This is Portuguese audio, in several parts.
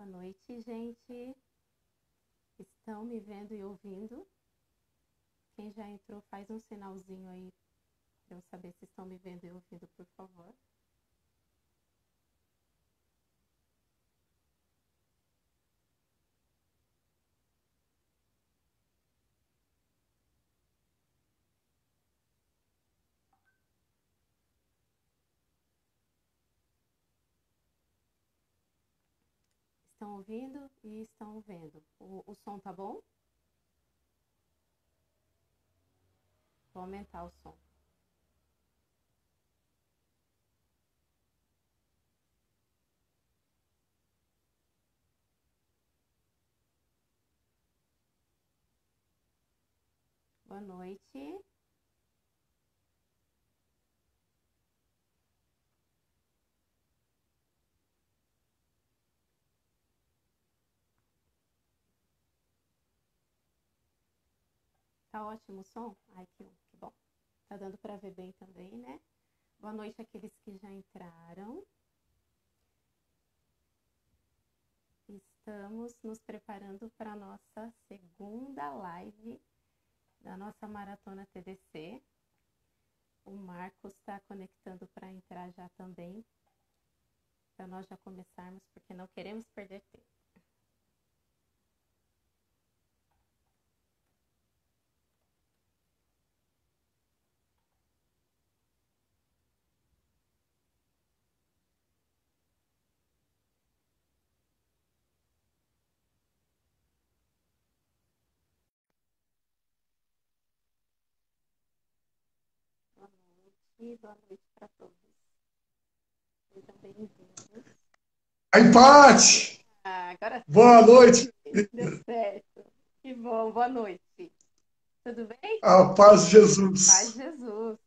Boa noite, gente. Estão me vendo e ouvindo? Quem já entrou, faz um sinalzinho aí para eu saber se estão me vendo e ouvindo, por favor. Estão ouvindo e estão vendo. O, o som tá bom? Vou aumentar o som. Boa noite. Tá ótimo o som? Ai, que, que bom. Tá dando para ver bem também, né? Boa noite àqueles que já entraram. Estamos nos preparando para a nossa segunda live da nossa maratona TDC. O Marcos está conectando para entrar já também, para nós já começarmos, porque não queremos perder tempo. E boa noite para todos. Sejam bem-vindos. Aí, Paty! Ah, agora Boa noite! Deu certo. Que bom, boa noite. Tudo bem? A paz de Jesus. Paz de Jesus.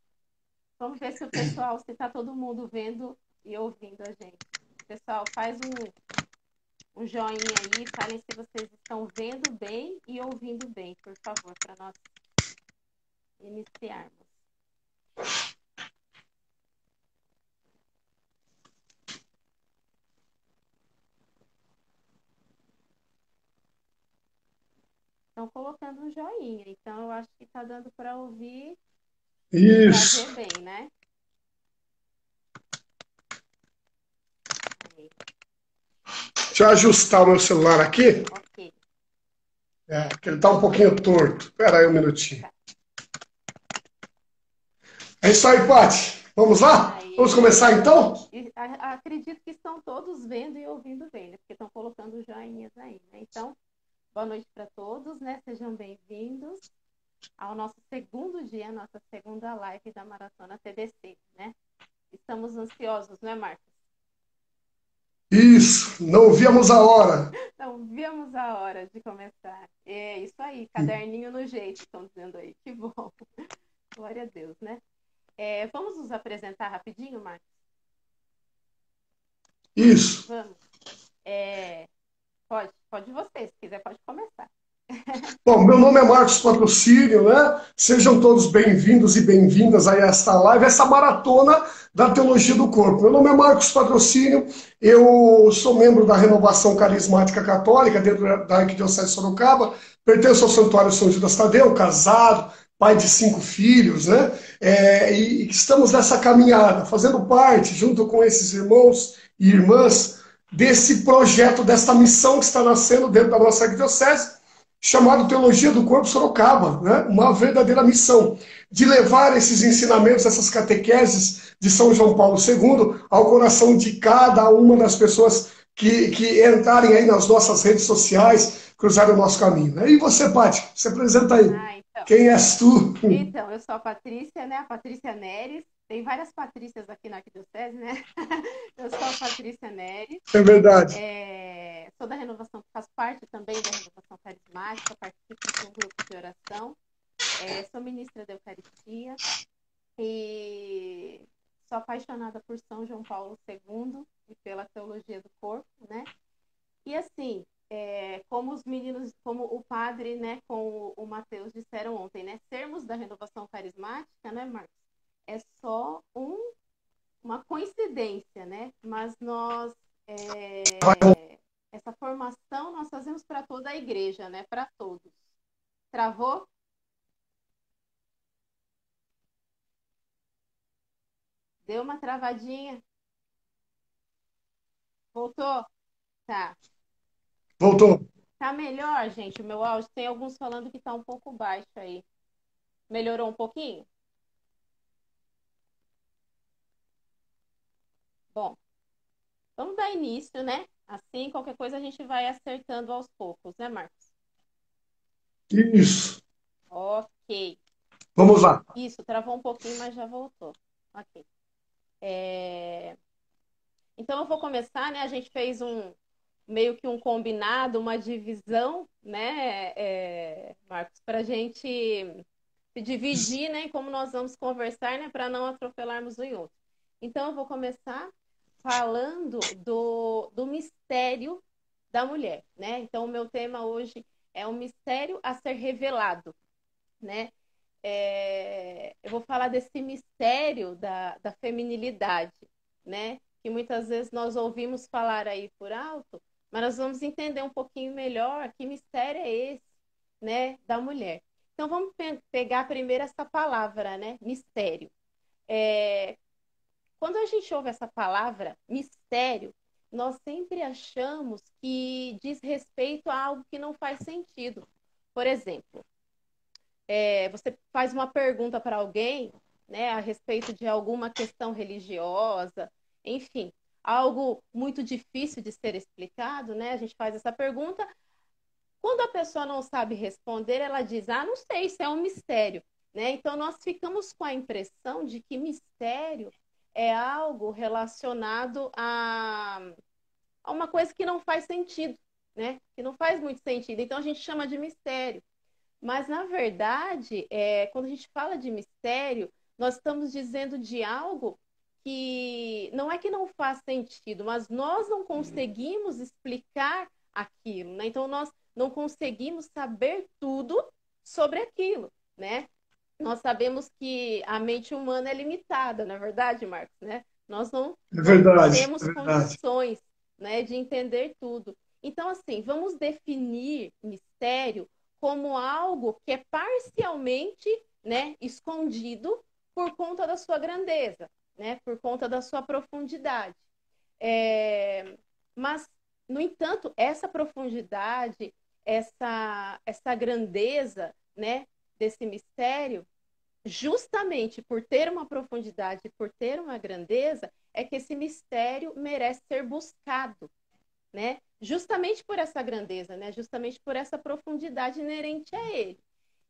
Vamos ver se o pessoal, se está todo mundo vendo e ouvindo a gente. Pessoal, faz um, um joinha aí, falem se vocês estão vendo bem e ouvindo bem, por favor, para nós iniciarmos. Estão colocando um joinha. Então, eu acho que está dando para ouvir Isso. e bem, né? Aí, Deixa eu ajustar o meu celular aqui, ok. é, que ele está um pouquinho torto. Espera aí um minutinho. É isso aí, Paty. Vamos lá? Aí. Vamos começar então? Acredito que estão todos vendo e ouvindo bem, né? Porque estão colocando joinhas aí, né? Então, boa noite para todos, né? Sejam bem-vindos ao nosso segundo dia, nossa segunda live da Maratona TDC, né? Estamos ansiosos, não é, Marcos? Isso. Não víamos a hora. Então, vimos a hora de começar. É isso aí, caderninho no jeito, estão dizendo aí. Que bom. Glória a Deus, né? É, vamos nos apresentar rapidinho, Marcos? Isso. Vamos. É, pode, pode você, se quiser, pode começar. Bom, meu nome é Marcos Patrocínio, né? Sejam todos bem-vindos e bem-vindas a esta live, essa maratona da Teologia do Corpo. Meu nome é Marcos Patrocínio, eu sou membro da Renovação Carismática Católica dentro da Arquidiocese de Sorocaba, pertenço ao Santuário São Judas Tadeu, casado, pai de cinco filhos, né? É, e estamos nessa caminhada, fazendo parte, junto com esses irmãos e irmãs, desse projeto, desta missão que está nascendo dentro da nossa arquidiocese, chamado Teologia do Corpo Sorocaba, né? uma verdadeira missão de levar esses ensinamentos, essas catequeses de São João Paulo II ao coração de cada uma das pessoas que, que entrarem aí nas nossas redes sociais, cruzarem o nosso caminho. né? E você, Paty, se apresenta aí. Ah, então. Quem és tu? Então, eu sou a Patrícia, né? A Patrícia Neres. Tem várias Patrícias aqui na Arquidiocese, né? Eu sou a Patrícia Neres. É verdade. É, sou da renovação, faço parte também da renovação carismática, participo de um grupo de oração, é, sou ministra da Eucaristia e sou apaixonada por São João Paulo II e pela teologia do corpo, né? E assim, é, como os meninos, como o padre, né, com o, o Mateus disseram ontem, né? Sermos da renovação carismática, né, Marcos? É só um, uma coincidência, né? Mas nós é, essa formação nós fazemos para toda a igreja, né? Para todos. Travou? Deu uma travadinha? Voltou? Tá. Voltou. Tá melhor, gente, o meu áudio? Tem alguns falando que tá um pouco baixo aí. Melhorou um pouquinho? Bom, vamos dar início, né? Assim, qualquer coisa a gente vai acertando aos poucos, né, Marcos? Isso. Ok. Vamos lá. Isso, travou um pouquinho, mas já voltou. Ok. É... Então eu vou começar, né? A gente fez um meio que um combinado, uma divisão, né, é, Marcos, para a gente se dividir, né, como nós vamos conversar, né, para não atropelarmos um em outro. Então eu vou começar falando do, do mistério da mulher, né? Então, o meu tema hoje é o mistério a ser revelado, né? É, eu vou falar desse mistério da, da feminilidade, né? Que muitas vezes nós ouvimos falar aí por alto, mas nós vamos entender um pouquinho melhor que mistério é esse, né? Da mulher. Então, vamos pe pegar primeiro essa palavra, né? Mistério. É, quando a gente ouve essa palavra mistério, nós sempre achamos que diz respeito a algo que não faz sentido. Por exemplo, é, você faz uma pergunta para alguém né, a respeito de alguma questão religiosa, enfim, algo muito difícil de ser explicado, né? A gente faz essa pergunta. Quando a pessoa não sabe responder, ela diz: Ah, não sei, isso é um mistério. Né? Então, nós ficamos com a impressão de que mistério é algo relacionado a, a uma coisa que não faz sentido, né? Que não faz muito sentido. Então a gente chama de mistério. Mas, na verdade, é, quando a gente fala de mistério, nós estamos dizendo de algo que não é que não faz sentido, mas nós não conseguimos explicar aquilo, né? Então nós não conseguimos saber tudo sobre aquilo, né? Nós sabemos que a mente humana é limitada, na é verdade, Marcos, né? Nós não, é verdade, temos é condições né, de entender tudo. Então, assim, vamos definir mistério como algo que é parcialmente né, escondido por conta da sua grandeza, né, por conta da sua profundidade. É... Mas, no entanto, essa profundidade, essa, essa grandeza né, desse mistério, justamente por ter uma profundidade, por ter uma grandeza, é que esse mistério merece ser buscado, né? Justamente por essa grandeza, né? Justamente por essa profundidade inerente a ele.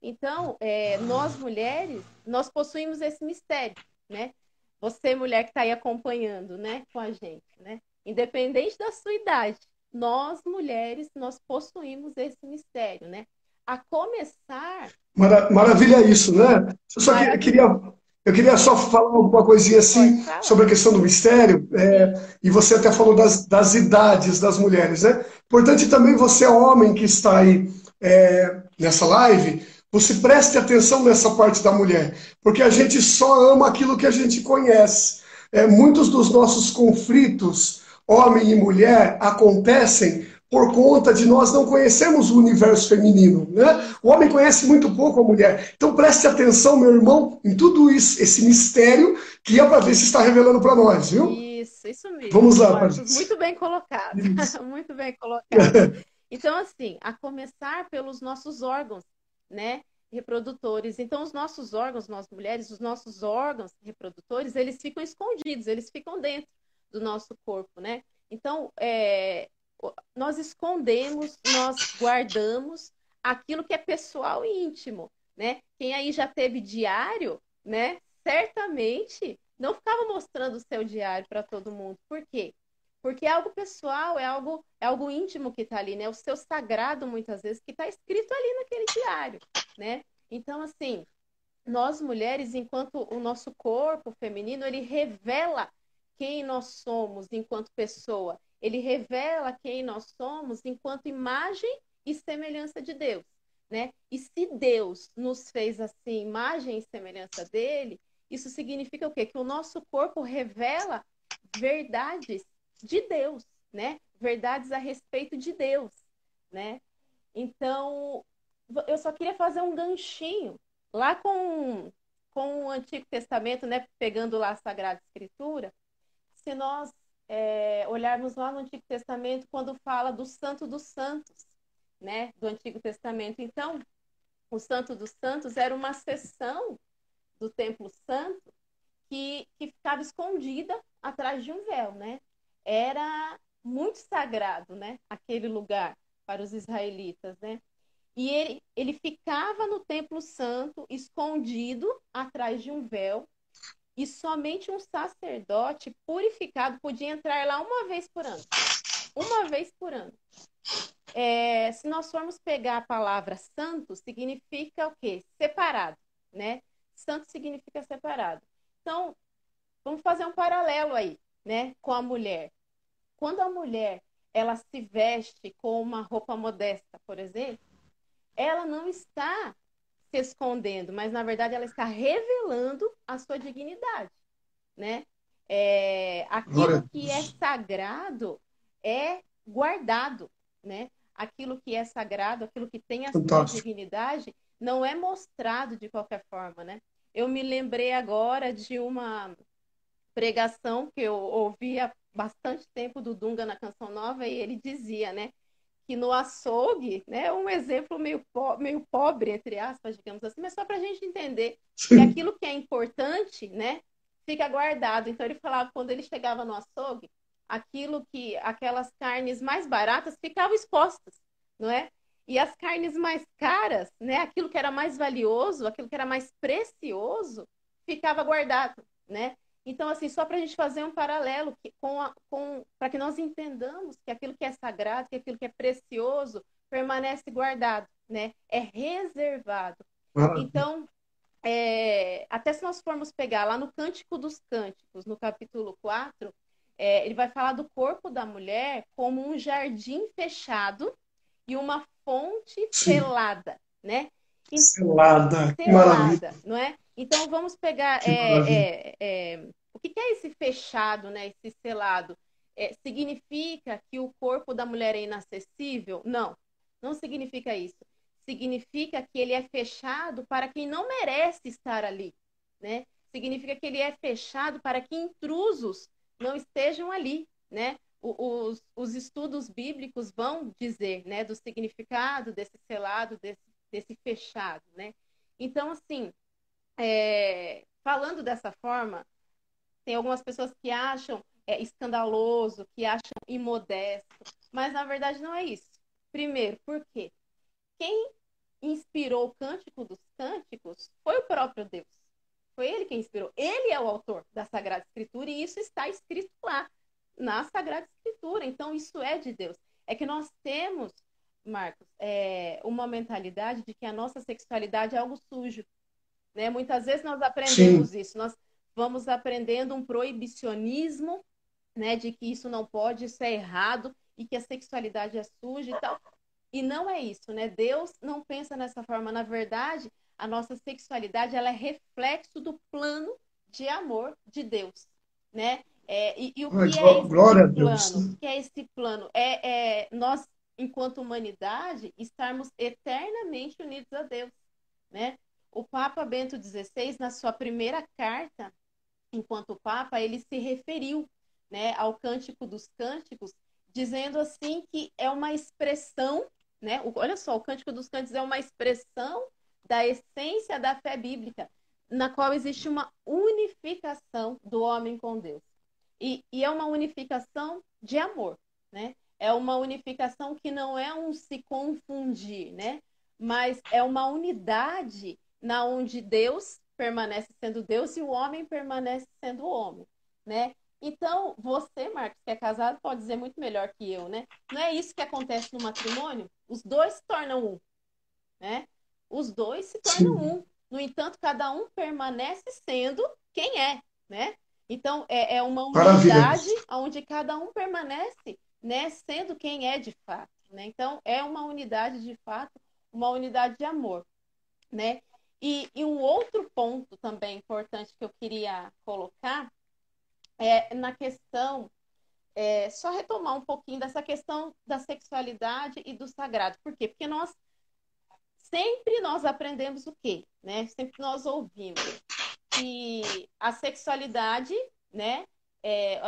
Então, é, nós mulheres, nós possuímos esse mistério, né? Você, mulher que está aí acompanhando, né, com a gente, né? Independente da sua idade, nós mulheres, nós possuímos esse mistério, né? A começar. Mara maravilha isso, né? Eu só Maravilha. queria, eu queria só falar alguma coisinha assim sobre a questão do mistério, é, e você até falou das, das idades das mulheres, né? Importante também você, homem que está aí é, nessa live, você preste atenção nessa parte da mulher, porque a gente só ama aquilo que a gente conhece. É, muitos dos nossos conflitos, homem e mulher, acontecem por conta de nós não conhecermos o universo feminino. Né? O homem conhece muito pouco a mulher. Então preste atenção, meu irmão, em tudo isso, esse mistério que é para ver se está revelando para nós, viu? Isso, isso mesmo. Vamos lá, Marcos. Muito bem colocado. muito bem colocado. Então, assim, a começar pelos nossos órgãos, né? reprodutores. Então, os nossos órgãos, nós mulheres, os nossos órgãos reprodutores, eles ficam escondidos, eles ficam dentro do nosso corpo, né? Então, é, nós escondemos, nós guardamos aquilo que é pessoal e íntimo, né? Quem aí já teve diário, né? Certamente não ficava mostrando o seu diário para todo mundo. Por quê? Porque é algo pessoal, é algo, é algo íntimo que está ali, né? O seu sagrado, muitas vezes, que está escrito ali naquele diário, né? Então, assim, nós mulheres, enquanto o nosso corpo feminino, ele revela quem nós somos enquanto pessoa ele revela quem nós somos enquanto imagem e semelhança de Deus, né? E se Deus nos fez assim, imagem e semelhança dele, isso significa o quê? Que o nosso corpo revela verdades de Deus, né? verdades a respeito de Deus, né? Então, eu só queria fazer um ganchinho lá com, com o Antigo Testamento, né? Pegando lá a Sagrada Escritura. Se nós é, olharmos lá no Antigo Testamento, quando fala do Santo dos Santos, né? Do Antigo Testamento. Então, o Santo dos Santos era uma seção do Templo Santo que, que ficava escondida atrás de um véu, né? Era muito sagrado, né? Aquele lugar para os israelitas, né? E ele, ele ficava no Templo Santo, escondido atrás de um véu, e somente um sacerdote purificado podia entrar lá uma vez por ano. Uma vez por ano. É, se nós formos pegar a palavra santo, significa o quê? Separado, né? Santo significa separado. Então, vamos fazer um paralelo aí, né, com a mulher. Quando a mulher ela se veste com uma roupa modesta, por exemplo, ela não está se escondendo, mas na verdade ela está revelando a sua dignidade, né? É, aquilo que é sagrado é guardado, né? Aquilo que é sagrado, aquilo que tem a Fantástico. sua dignidade, não é mostrado de qualquer forma, né? Eu me lembrei agora de uma pregação que eu ouvi há bastante tempo do Dunga na Canção Nova e ele dizia, né, que no açougue, né, um exemplo meio, po meio pobre, entre aspas, digamos assim, mas só para a gente entender Sim. que aquilo que é importante, né, fica guardado. Então ele falava quando ele chegava no açougue, aquilo que, aquelas carnes mais baratas ficavam expostas, não é? E as carnes mais caras, né, aquilo que era mais valioso, aquilo que era mais precioso, ficava guardado, né? Então, assim, só para a gente fazer um paralelo com, com para que nós entendamos que aquilo que é sagrado, que aquilo que é precioso, permanece guardado, né? É reservado. Então, é, até se nós formos pegar lá no Cântico dos Cânticos, no capítulo 4, é, ele vai falar do corpo da mulher como um jardim fechado e uma fonte Sim. selada, né? Selada, selada, não é? Então vamos pegar é, é, é, o que, é esse fechado, né? Esse selado? É, significa que o corpo da mulher é inacessível? Não, não significa isso. Significa que ele é fechado para quem não merece estar ali, né? Significa que ele é fechado para que intrusos não estejam ali, né? Os, os estudos bíblicos vão dizer, né, do significado desse selado, desse, desse fechado, né? Então, assim, é, falando dessa forma, tem algumas pessoas que acham é, escandaloso, que acham imodesto, mas na verdade não é isso. Primeiro, por quê? Quem inspirou o Cântico dos Cânticos foi o próprio Deus. Foi ele quem inspirou. Ele é o autor da Sagrada Escritura e isso está escrito lá na Sagrada Escritura. Então, isso é de Deus. É que nós temos, Marcos, é, uma mentalidade de que a nossa sexualidade é algo sujo. Né? Muitas vezes nós aprendemos Sim. isso. Nós vamos aprendendo um proibicionismo, né, de que isso não pode, isso é errado e que a sexualidade é suja e tal. E não é isso, né? Deus não pensa nessa forma. Na verdade, a nossa sexualidade ela é reflexo do plano de amor de Deus, né? É, e, e, o que é esse plano? O que é esse plano? É, é nós, enquanto humanidade, estarmos eternamente unidos a Deus, né? O Papa Bento XVI, na sua primeira carta, enquanto Papa, ele se referiu né, ao Cântico dos Cânticos, dizendo assim que é uma expressão, né? Olha só, o Cântico dos Cânticos é uma expressão da essência da fé bíblica, na qual existe uma unificação do homem com Deus. E, e é uma unificação de amor, né? É uma unificação que não é um se confundir, né? Mas é uma unidade na onde Deus permanece sendo Deus e o homem permanece sendo homem, né? Então, você, Marcos, que é casado, pode dizer muito melhor que eu, né? Não é isso que acontece no matrimônio? Os dois se tornam um, né? Os dois se tornam Sim. um. No entanto, cada um permanece sendo quem é, né? Então, é, é uma unidade onde cada um permanece, né, sendo quem é de fato, né? Então, é uma unidade de fato, uma unidade de amor, né? E, e um outro ponto também importante que eu queria colocar é na questão é, só retomar um pouquinho dessa questão da sexualidade e do sagrado. Por quê? Porque nós sempre nós aprendemos o quê? Né? Sempre nós ouvimos que a sexualidade, né? É,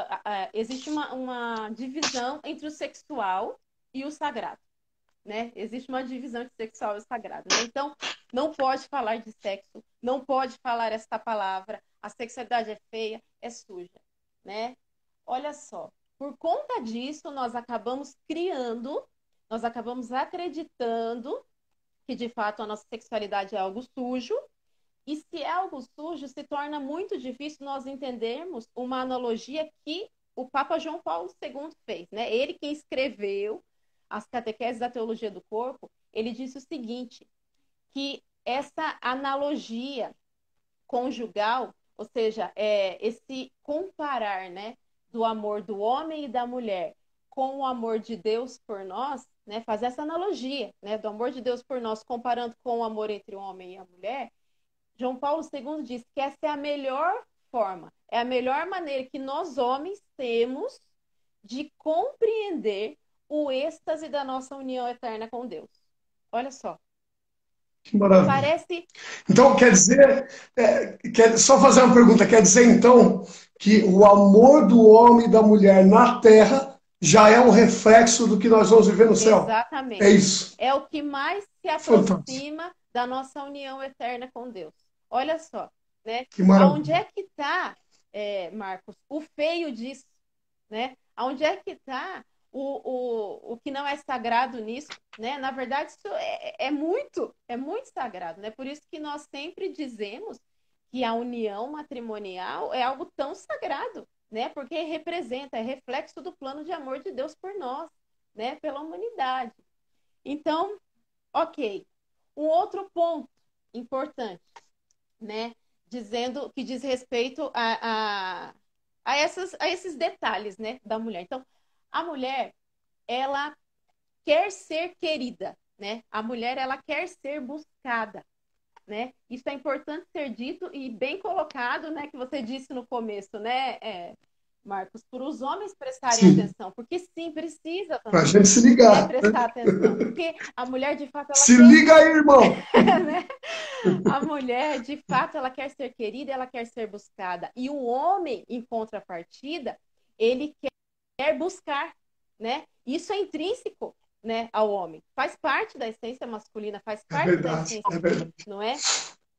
existe uma, uma divisão entre o sexual e o sagrado. Né? Existe uma divisão entre sexual e sagrado. Né? Então, não pode falar de sexo, não pode falar esta palavra. A sexualidade é feia, é suja, né? Olha só, por conta disso, nós acabamos criando, nós acabamos acreditando que de fato a nossa sexualidade é algo sujo. E se é algo sujo, se torna muito difícil nós entendermos uma analogia que o Papa João Paulo II fez, né? Ele quem escreveu as catequeses da teologia do corpo, ele disse o seguinte, que essa analogia conjugal, ou seja, é, esse comparar, né, do amor do homem e da mulher com o amor de Deus por nós, né, fazer essa analogia né, do amor de Deus por nós, comparando com o amor entre o homem e a mulher, João Paulo II diz que essa é a melhor forma, é a melhor maneira que nós homens temos de compreender o êxtase da nossa união eterna com Deus. Olha só. Que maravilha. Parece. Então, quer dizer, é, quer, só fazer uma pergunta, quer dizer então que o amor do homem e da mulher na terra já é um reflexo do que nós vamos viver no céu. Exatamente. É isso. É o que mais se aproxima Fantástico. da nossa união eterna com Deus. Olha só, né? Que maravilha. Onde é que está, é, Marcos, o feio disso, né? Onde é que está o, o, o que não é sagrado nisso, né? Na verdade, isso é, é muito, é muito sagrado, né? Por isso que nós sempre dizemos que a união matrimonial é algo tão sagrado, né? Porque representa, é reflexo do plano de amor de Deus por nós, né? Pela humanidade. Então, ok. Um outro ponto importante, né? Dizendo que diz respeito a, a, a, essas, a esses detalhes, né? Da mulher. Então, a mulher, ela quer ser querida, né? A mulher, ela quer ser buscada né? Isso é importante ser dito e bem colocado, né? Que você disse no começo, né, é, Marcos, para os homens prestarem sim. atenção, porque sim, precisa Para a gente se ligar. Né, prestar atenção, porque a mulher, de fato, ela Se quer... liga aí, irmão! né? A mulher, de fato, ela quer ser querida, ela quer ser buscada. E o homem, em contrapartida, ele quer buscar, né? Isso é intrínseco né, ao homem. Faz parte da essência masculina, faz é parte é verdade, da essência, é verdade. não é?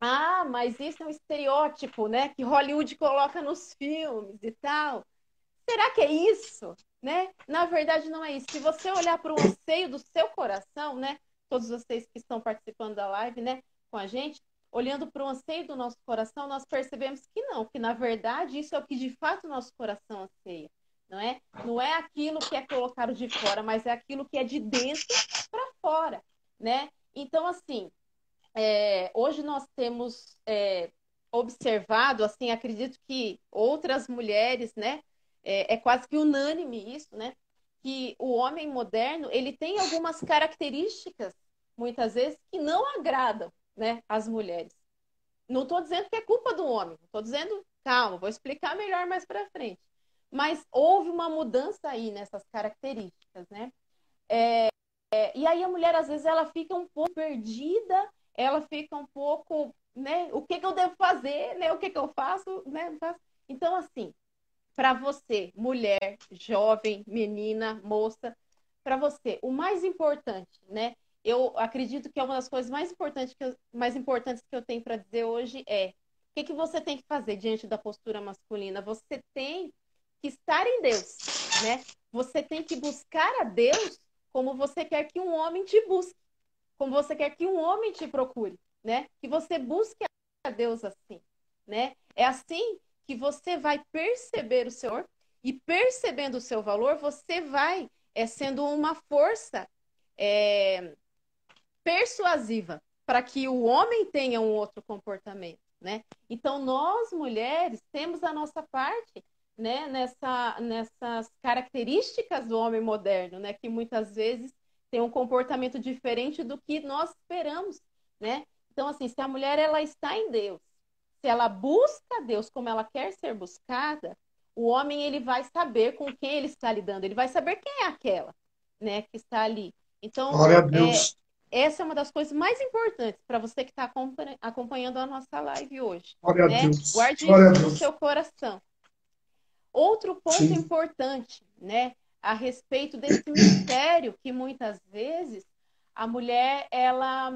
Ah, mas isso é um estereótipo, né, que Hollywood coloca nos filmes e tal. Será que é isso? Né? Na verdade, não é isso. Se você olhar para o anseio do seu coração, né, todos vocês que estão participando da live, né, com a gente, olhando para o anseio do nosso coração, nós percebemos que não, que na verdade isso é o que de fato o nosso coração anseia não é? Não é aquilo que é colocado de fora, mas é aquilo que é de dentro para fora, né? Então, assim, é, hoje nós temos é, observado, assim, acredito que outras mulheres, né? É, é, quase que unânime isso, né? Que o homem moderno ele tem algumas características, muitas vezes, que não agradam, né, as mulheres. Não estou dizendo que é culpa do homem, estou dizendo, calma, vou explicar melhor mais para frente mas houve uma mudança aí nessas características, né? É, é, e aí a mulher, às vezes, ela fica um pouco perdida, ela fica um pouco, né? O que, que eu devo fazer, né? O que, que eu faço, né? Então, assim, para você, mulher, jovem, menina, moça, para você, o mais importante, né? Eu acredito que é uma das coisas mais importantes que eu, mais importantes que eu tenho para dizer hoje é o que, que você tem que fazer diante da postura masculina? Você tem que estar em Deus, né? Você tem que buscar a Deus como você quer que um homem te busque, como você quer que um homem te procure, né? Que você busque a Deus assim, né? É assim que você vai perceber o Senhor e percebendo o seu valor, você vai é, sendo uma força é, persuasiva para que o homem tenha um outro comportamento, né? Então nós mulheres temos a nossa parte né, nessa, nessas características do homem moderno, né, que muitas vezes tem um comportamento diferente do que nós esperamos, né? Então, assim, se a mulher ela está em Deus, se ela busca Deus como ela quer ser buscada, O homem ele vai saber com quem ele está lidando, ele vai saber quem é aquela, né, que está ali. Então, Glória a Deus. É, essa é uma das coisas mais importantes para você que está acompanhando a nossa live hoje. Glória né? a Deus. Guarde Glória isso no seu coração. Outro ponto Sim. importante, né, a respeito desse mistério que muitas vezes a mulher ela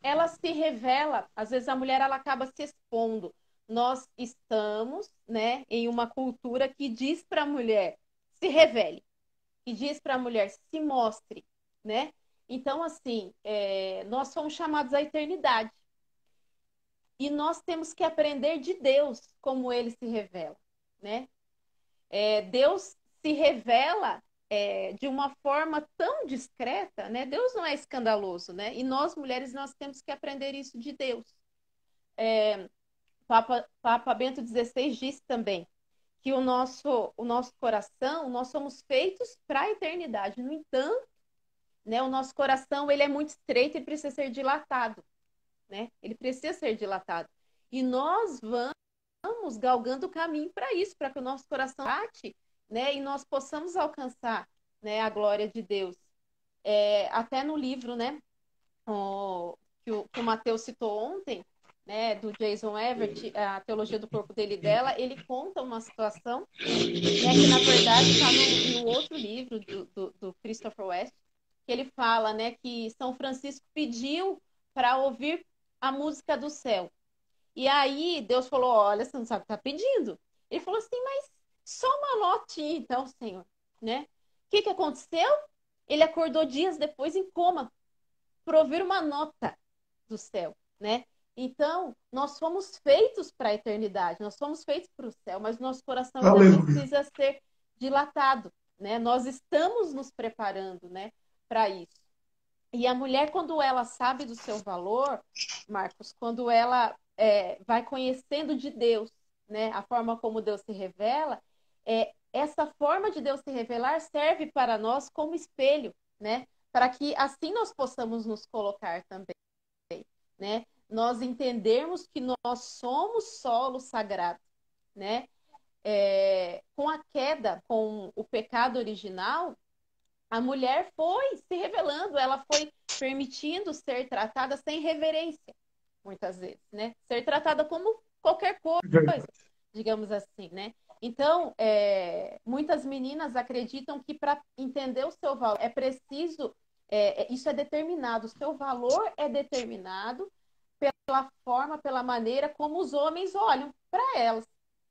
ela se revela, às vezes a mulher ela acaba se expondo. Nós estamos, né, em uma cultura que diz para a mulher se revele, que diz para a mulher se mostre, né? Então assim, é, nós somos chamados à eternidade e nós temos que aprender de Deus como Ele se revela, né? É, Deus se revela é, de uma forma tão discreta, né? Deus não é escandaloso, né? E nós mulheres nós temos que aprender isso de Deus. É, Papa, Papa Bento XVI disse também que o nosso o nosso coração nós somos feitos para a eternidade. No entanto, né? O nosso coração ele é muito estreito e precisa ser dilatado, né? Ele precisa ser dilatado. E nós vamos galgando o caminho para isso, para que o nosso coração bate né, e nós possamos alcançar né, a glória de Deus. É, até no livro né, o, que, o, que o Mateus citou ontem, né, do Jason Everett, a teologia do corpo dele e dela, ele conta uma situação né, que, na verdade, está no, no, outro livro do, do, do, Christopher West, que ele fala né, que São Francisco pediu para ouvir a música do céu. E aí Deus falou: Olha, você não sabe o que está pedindo. Ele falou assim, mas só uma notinha, então, Senhor, né? O que, que aconteceu? Ele acordou dias depois em coma por ouvir uma nota do céu, né? Então, nós fomos feitos para a eternidade, nós fomos feitos para o céu, mas nosso coração ainda precisa ser dilatado, né? Nós estamos nos preparando, né, para isso. E a mulher, quando ela sabe do seu valor, Marcos, quando ela é, vai conhecendo de Deus, né, a forma como Deus se revela, é, essa forma de Deus se revelar serve para nós como espelho, né? Para que assim nós possamos nos colocar também, né? Nós entendermos que nós somos solo sagrado, né? É, com a queda, com o pecado original, a mulher foi se revelando, ela foi permitindo ser tratada sem reverência, muitas vezes, né? Ser tratada como qualquer coisa, digamos assim, né? Então, é, muitas meninas acreditam que para entender o seu valor é preciso, é, isso é determinado, o seu valor é determinado pela forma, pela maneira como os homens olham para elas,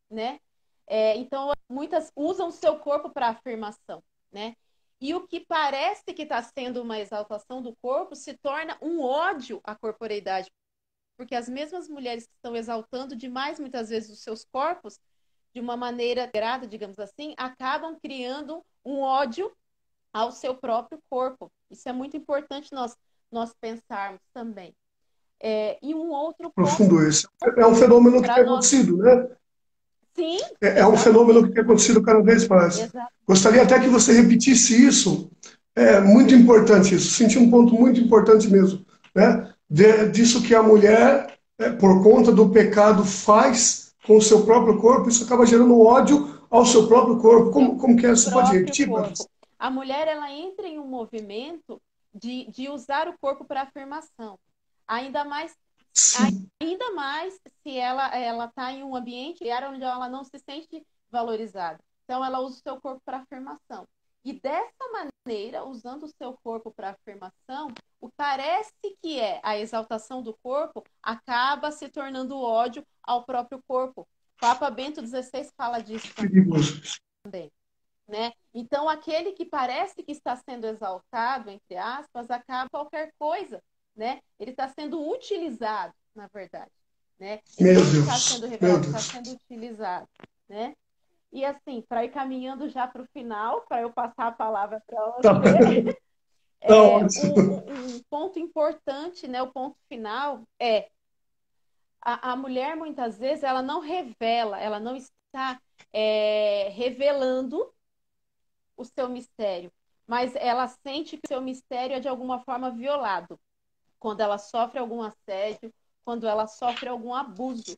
né? É, então, muitas usam o seu corpo para afirmação, né? E o que parece que está sendo uma exaltação do corpo se torna um ódio à corporeidade, porque as mesmas mulheres que estão exaltando demais muitas vezes os seus corpos de uma maneira grata, digamos assim, acabam criando um ódio ao seu próprio corpo. Isso é muito importante nós, nós pensarmos também. É, e um outro Profundo ponto, esse. É um fenômeno que tem nós... acontecido, né? Sim. É, é, um fenômeno que tem acontecido cada vez mais. Exato. Gostaria até que você repetisse isso. É muito importante isso. Senti um ponto muito importante mesmo, né? De, disso que a mulher, é, por conta do pecado, faz com o seu próprio corpo, isso acaba gerando ódio ao seu próprio corpo. Como, como que é? Você pode repetir? A mulher, ela entra em um movimento de, de usar o corpo para afirmação. Ainda mais, Sim. ainda mais se ela ela está em um ambiente onde ela não se sente valorizada. Então, ela usa o seu corpo para afirmação. E dessa maneira, usando o seu corpo para afirmação, o parece que é a exaltação do corpo acaba se tornando ódio ao próprio corpo. Papa Bento XVI fala disso também. Né? Então, aquele que parece que está sendo exaltado, entre aspas, acaba qualquer coisa. Né? Ele está sendo utilizado, na verdade. Né? Ele está sendo revelado, está sendo utilizado. Né? E assim, para ir caminhando já para o final, para eu passar a palavra para você, tá. é, um, um, ponto importante, né, o ponto final é a, a, mulher muitas vezes ela não revela, ela não está é, revelando o seu mistério, mas ela sente que o seu mistério é de alguma forma violado quando ela sofre algum assédio, quando ela sofre algum abuso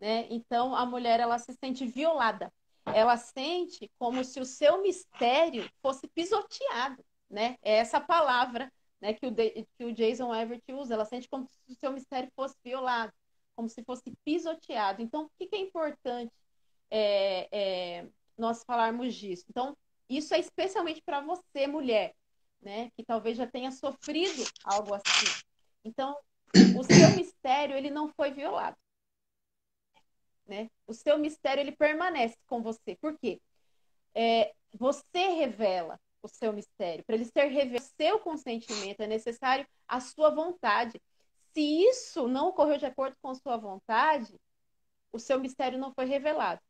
né? Então a mulher ela se sente violada. Ela sente como se o seu mistério fosse pisoteado, né? É essa palavra, né, que o, que o Jason Everett usa. Ela sente como se o seu mistério fosse violado, como se fosse pisoteado. Então, o que, que é importante é, é, nós falarmos disso? Então, isso é especialmente para você, mulher, né, que talvez já tenha sofrido algo assim. Então, o seu mistério ele não foi violado. Né? O seu mistério ele permanece com você. Por quê? É, você revela o seu mistério. Para ele ser revelado, seu consentimento é necessário a sua vontade. Se isso não ocorreu de acordo com sua vontade, o seu mistério não foi revelado.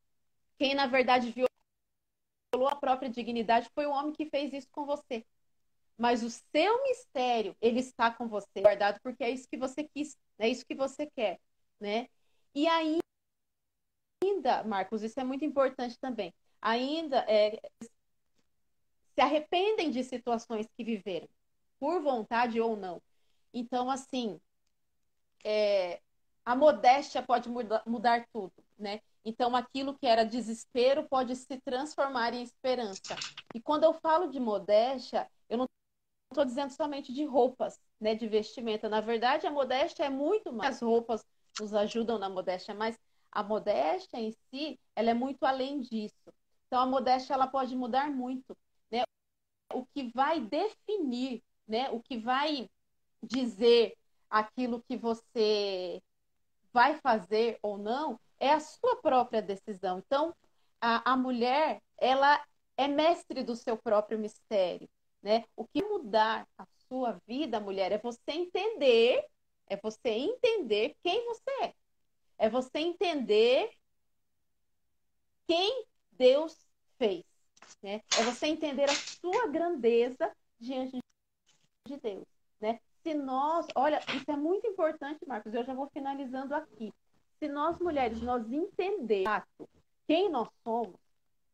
Quem, na verdade, violou a própria dignidade foi o homem que fez isso com você. Mas o seu mistério, ele está com você, guardado, porque é isso que você quis, é isso que você quer, né? E ainda, Marcos, isso é muito importante também. Ainda é, se arrependem de situações que viveram, por vontade ou não. Então, assim, é, a modéstia pode mudar, mudar tudo, né? Então, aquilo que era desespero pode se transformar em esperança. E quando eu falo de modéstia, estou dizendo somente de roupas, né, de vestimenta. Na verdade, a modéstia é muito mais. As roupas nos ajudam na modéstia, mas a modéstia em si, ela é muito além disso. Então, a modéstia ela pode mudar muito, né? O que vai definir, né, o que vai dizer aquilo que você vai fazer ou não é a sua própria decisão. Então, a, a mulher, ela é mestre do seu próprio mistério, né? O que mudar a sua vida, mulher, é você entender, é você entender quem você é. É você entender quem Deus fez, né? É você entender a sua grandeza diante de Deus, né? Se nós, olha, isso é muito importante, Marcos, eu já vou finalizando aqui se nós mulheres nós entendermos quem nós somos,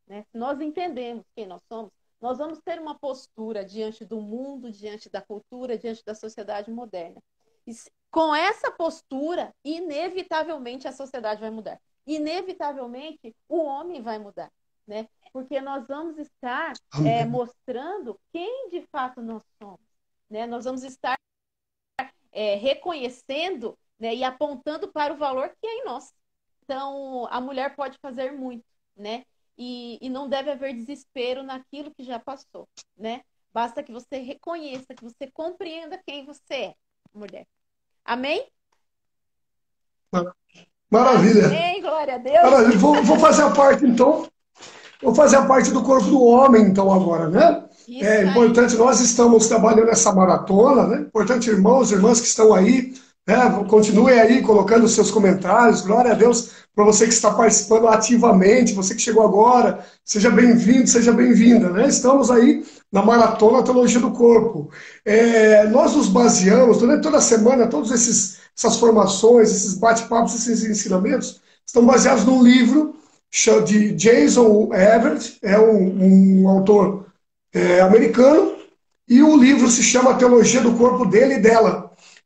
né? se nós entendemos quem nós somos, nós vamos ter uma postura diante do mundo, diante da cultura, diante da sociedade moderna. E com essa postura, inevitavelmente a sociedade vai mudar. Inevitavelmente o homem vai mudar, né? Porque nós vamos estar é, mostrando quem de fato nós somos, né? Nós vamos estar é, reconhecendo né? E apontando para o valor que é em nós. Então, a mulher pode fazer muito, né? E, e não deve haver desespero naquilo que já passou, né? Basta que você reconheça, que você compreenda quem você é, mulher. Amém? Maravilha. Amém, glória a Deus. Maravilha. Vou, vou fazer a parte, então. Vou fazer a parte do corpo do homem, então, agora, né? Isso é importante, nós estamos trabalhando essa maratona, né? Importante, irmãos e irmãs que estão aí, é, continue aí colocando seus comentários. Glória a Deus para você que está participando ativamente, você que chegou agora. Seja bem-vindo, seja bem-vinda. Né? Estamos aí na Maratona Teologia do Corpo. É, nós nos baseamos, durante toda a semana, todas essas formações, esses bate-papos, esses ensinamentos, estão baseados num livro de Jason Everett, é um, um autor é, americano, e o livro se chama Teologia do Corpo dele e dela.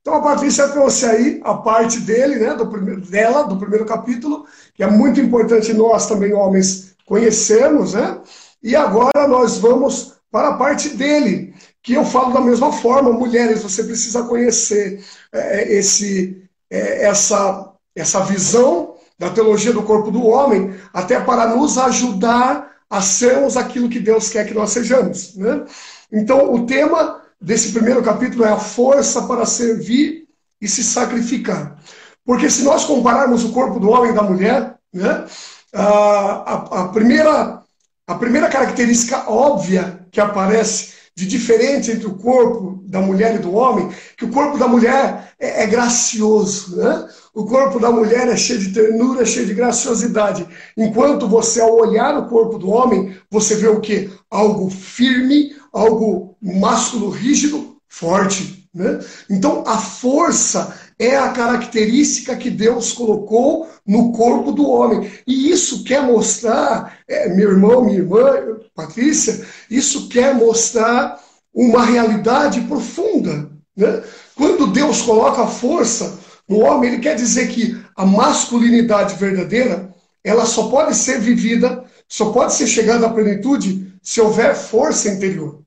Então a Patrícia trouxe aí a parte dele, né, do primeiro, dela, do primeiro capítulo, que é muito importante nós também, homens, conhecermos, né? E agora nós vamos para a parte dele, que eu falo da mesma forma, mulheres, você precisa conhecer é, esse, é, essa, essa visão da teologia do corpo do homem, até para nos ajudar a sermos aquilo que Deus quer que nós sejamos. Né? Então, o tema desse primeiro capítulo é a força para servir e se sacrificar. Porque se nós compararmos o corpo do homem e da mulher, né, a, a, primeira, a primeira característica óbvia que aparece de diferente entre o corpo da mulher e do homem, que o corpo da mulher é, é gracioso, né? O corpo da mulher é cheio de ternura, é cheio de graciosidade. Enquanto você, ao olhar o corpo do homem, você vê o quê? Algo firme, algo másculo, rígido, forte. Né? Então, a força é a característica que Deus colocou no corpo do homem. E isso quer mostrar, é, meu irmão, minha irmã, Patrícia, isso quer mostrar uma realidade profunda. Né? Quando Deus coloca a força, no homem, ele quer dizer que a masculinidade verdadeira, ela só pode ser vivida, só pode ser chegada à plenitude se houver força interior.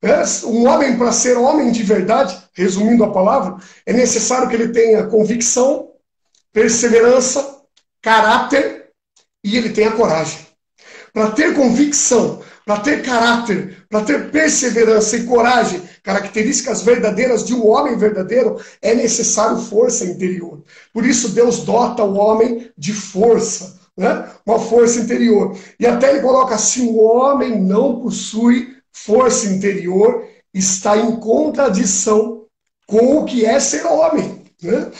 É, um homem, para ser homem de verdade, resumindo a palavra, é necessário que ele tenha convicção, perseverança, caráter e ele tenha coragem. Para ter convicção, para ter caráter, para ter perseverança e coragem, características verdadeiras de um homem verdadeiro, é necessário força interior. Por isso Deus dota o homem de força, né? uma força interior. E até ele coloca assim: o homem não possui força interior, está em contradição com o que é ser homem. Né?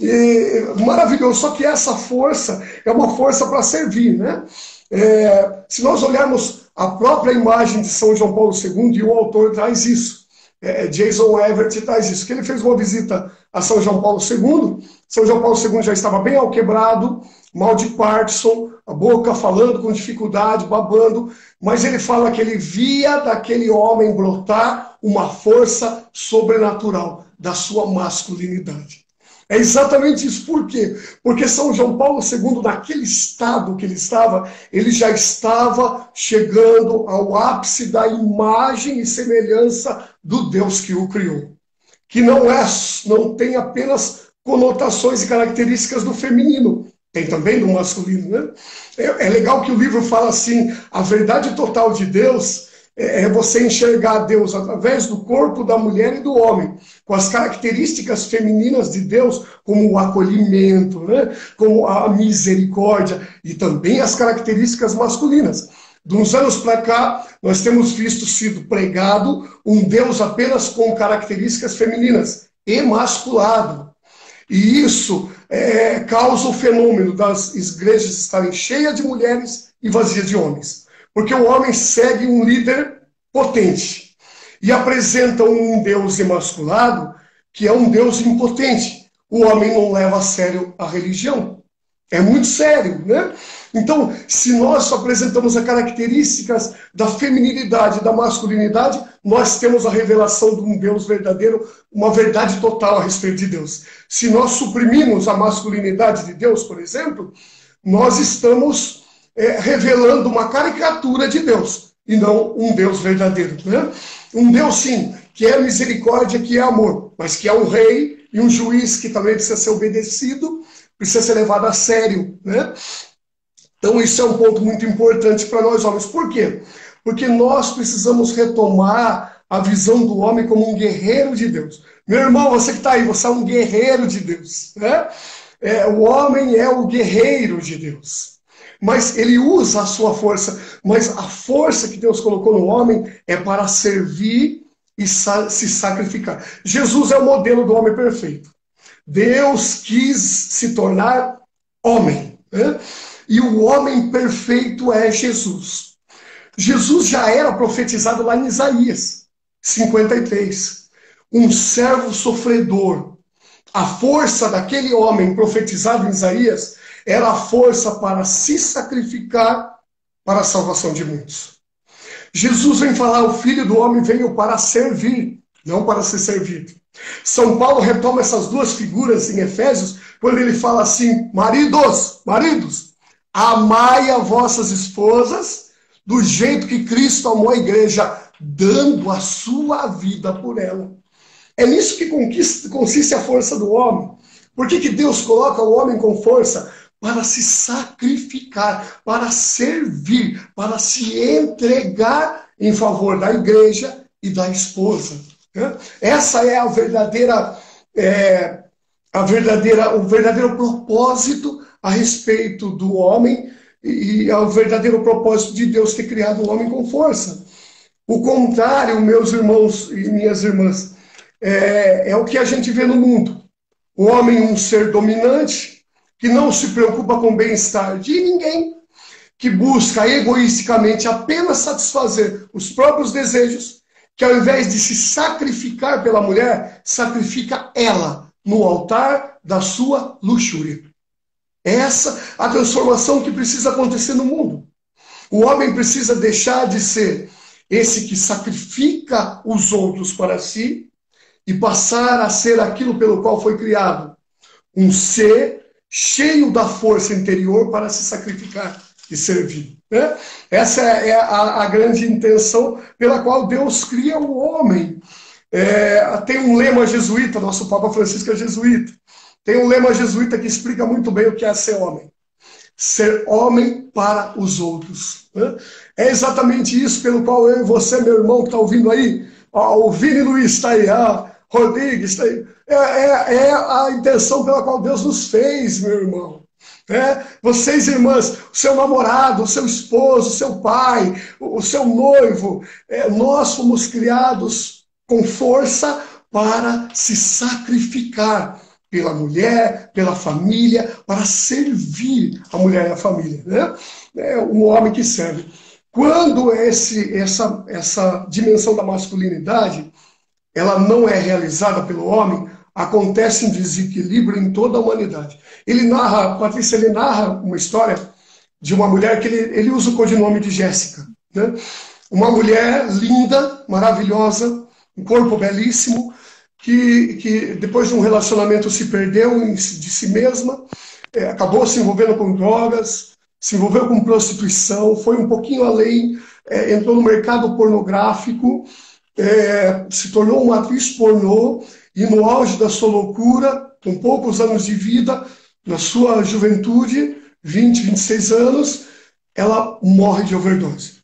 E, maravilhoso, só que essa força é uma força para servir. Né? É, se nós olharmos a própria imagem de São João Paulo II, e o autor traz isso, é, Jason Everett traz isso, que ele fez uma visita a São João Paulo II, São João Paulo II já estava bem alquebrado, mal de Parkinson, a boca falando com dificuldade, babando, mas ele fala que ele via daquele homem brotar uma força sobrenatural da sua masculinidade. É exatamente isso. Por quê? Porque São João Paulo II, naquele estado que ele estava, ele já estava chegando ao ápice da imagem e semelhança do Deus que o criou. Que não é, não tem apenas conotações e características do feminino, tem também do masculino, né? É, é legal que o livro fala assim: a verdade total de Deus é, é você enxergar Deus através do corpo da mulher e do homem, com as características femininas de Deus, como o acolhimento, né? como a misericórdia, e também as características masculinas. De uns anos para cá, nós temos visto sido pregado um Deus apenas com características femininas, emasculado. E isso é, causa o fenômeno das igrejas estarem cheias de mulheres e vazias de homens. Porque o homem segue um líder potente e apresenta um Deus emasculado que é um Deus impotente. O homem não leva a sério a religião. É muito sério, né? Então, se nós apresentamos as características da feminilidade, da masculinidade, nós temos a revelação de um Deus verdadeiro, uma verdade total a respeito de Deus. Se nós suprimimos a masculinidade de Deus, por exemplo, nós estamos é, revelando uma caricatura de Deus e não um Deus verdadeiro. Né? Um Deus, sim, que é misericórdia, que é amor, mas que é um rei e um juiz que também precisa ser obedecido, precisa ser levado a sério. Né? Então, isso é um ponto muito importante para nós homens. Por quê? Porque nós precisamos retomar a visão do homem como um guerreiro de Deus. Meu irmão, você que está aí, você é um guerreiro de Deus. Né? É, o homem é o guerreiro de Deus mas ele usa a sua força. Mas a força que Deus colocou no homem é para servir e se sacrificar. Jesus é o modelo do homem perfeito. Deus quis se tornar homem. Né? E o homem perfeito é Jesus. Jesus já era profetizado lá em Isaías 53. Um servo sofredor. A força daquele homem profetizado em Isaías era a força para se sacrificar para a salvação de muitos. Jesus vem falar: o filho do homem veio para servir, não para ser servido. São Paulo retoma essas duas figuras em Efésios, quando ele fala assim: maridos, maridos, amai a vossas esposas do jeito que Cristo amou a igreja, dando a sua vida por ela. É nisso que consiste a força do homem. Por que, que Deus coloca o homem com força? para se sacrificar, para servir, para se entregar em favor da igreja e da esposa. Essa é a verdadeira, é, a verdadeira, o verdadeiro propósito a respeito do homem e é o verdadeiro propósito de Deus ter criado o homem com força. O contrário, meus irmãos e minhas irmãs, é, é o que a gente vê no mundo. O homem um ser dominante, que não se preocupa com o bem-estar de ninguém, que busca egoisticamente apenas satisfazer os próprios desejos, que ao invés de se sacrificar pela mulher, sacrifica ela no altar da sua luxúria. Essa a transformação que precisa acontecer no mundo. O homem precisa deixar de ser esse que sacrifica os outros para si e passar a ser aquilo pelo qual foi criado, um ser cheio da força interior para se sacrificar e servir. Né? Essa é a, a, grande intenção pela qual Deus cria o homem. É, tem um lema jesuíta, nosso Papa Francisco é jesuíta. Tem um lema jesuíta que explica muito bem o que é ser homem. Ser homem para os outros. Né? É exatamente isso pelo qual eu e você, meu irmão, que está ouvindo aí, ó, o Vini Luiz está aí, ó, Rodrigues está aí. É, é, é a intenção pela qual Deus nos fez, meu irmão. É, vocês, irmãs, o seu namorado, o seu esposo, o seu pai, o, o seu noivo, é, nós fomos criados com força para se sacrificar pela mulher, pela família, para servir a mulher e a família. Né? É um homem que serve. Quando esse, essa, essa dimensão da masculinidade ela não é realizada pelo homem, acontece um desequilíbrio em toda a humanidade. Ele narra, Patrícia, ele narra uma história de uma mulher que ele, ele usa o codinome de Jéssica. Né? Uma mulher linda, maravilhosa, um corpo belíssimo, que, que depois de um relacionamento se perdeu de si mesma, é, acabou se envolvendo com drogas, se envolveu com prostituição, foi um pouquinho além, é, entrou no mercado pornográfico, é, se tornou uma atriz pornô e no auge da sua loucura, com poucos anos de vida, na sua juventude, 20, 26 anos, ela morre de overdose.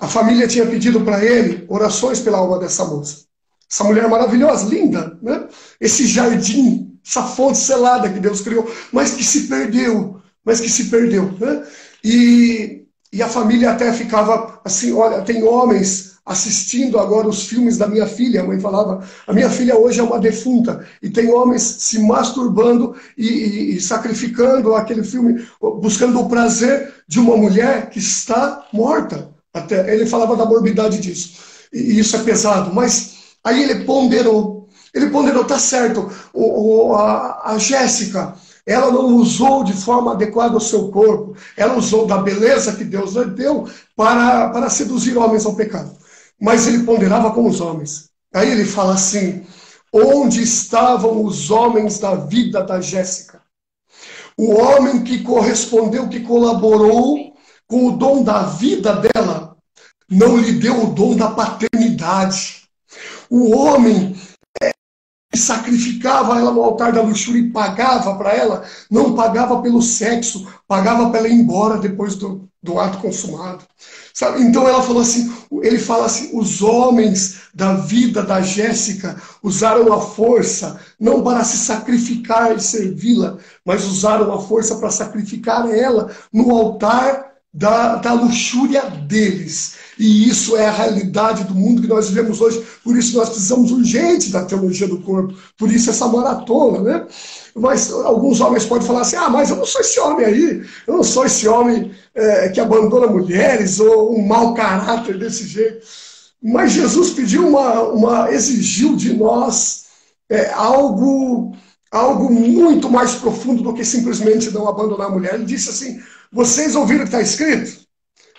A família tinha pedido para ele orações pela alma dessa moça. Essa mulher maravilhosa, linda, né? esse jardim, essa fonte selada que Deus criou, mas que se perdeu, mas que se perdeu. Né? E, e a família até ficava assim, olha, tem homens assistindo agora os filmes da minha filha. A mãe falava: a minha filha hoje é uma defunta. E tem homens se masturbando e, e, e, sacrificando aquele filme, buscando o prazer de uma mulher que está morta. Até ele falava da morbidade disso. E isso é pesado. Mas aí ele ponderou. Ele ponderou, tá certo. O, o a, a Jéssica. Ela não usou de forma adequada o seu corpo, ela usou da beleza que Deus lhe deu para, para seduzir homens ao pecado mas ele ponderava com os homens. Aí ele fala assim: onde estavam os homens da vida da Jéssica? O homem que correspondeu, que colaborou com o dom da vida dela, não lhe deu o dom da paternidade. O homem sacrificava ela no altar da luxúria e pagava para ela, não pagava pelo sexo, pagava para ela ir embora depois do, do ato consumado. Sabe? Então ela falou assim, ele fala assim, os homens da vida da Jéssica usaram a força não para se sacrificar e servi-la, mas usaram a força para sacrificar ela no altar da, da luxúria deles. E isso é a realidade do mundo que nós vivemos hoje. Por isso nós precisamos urgente da teologia do corpo. Por isso essa maratona, né? Mas alguns homens podem falar assim: ah, mas eu não sou esse homem aí. Eu não sou esse homem é, que abandona mulheres ou um mau caráter desse jeito. Mas Jesus pediu uma, uma exigiu de nós é, algo algo muito mais profundo do que simplesmente não abandonar a mulher. Ele disse assim: vocês ouviram o que está escrito?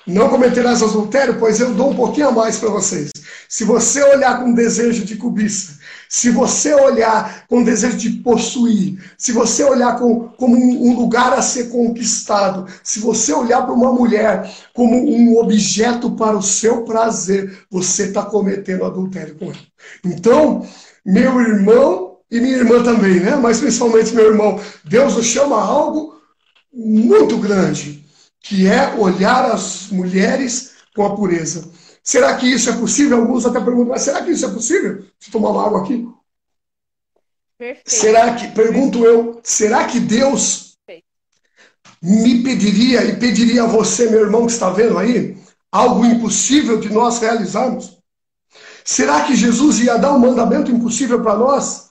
Não cometerás adultério, pois eu dou um pouquinho a mais para vocês. Se você olhar com desejo de cobiça, se você olhar com desejo de possuir, se você olhar com, como um lugar a ser conquistado, se você olhar para uma mulher como um objeto para o seu prazer, você está cometendo adultério com ela. Então, meu irmão e minha irmã também, né? Mas principalmente meu irmão, Deus nos chama a algo muito grande que é olhar as mulheres com a pureza. Será que isso é possível? Alguns até perguntam, mas será que isso é possível? Deixa eu tomar uma água aqui. Perfeito. Será que, pergunto eu, será que Deus me pediria e pediria a você, meu irmão que está vendo aí, algo impossível de nós realizarmos? Será que Jesus ia dar um mandamento impossível para nós?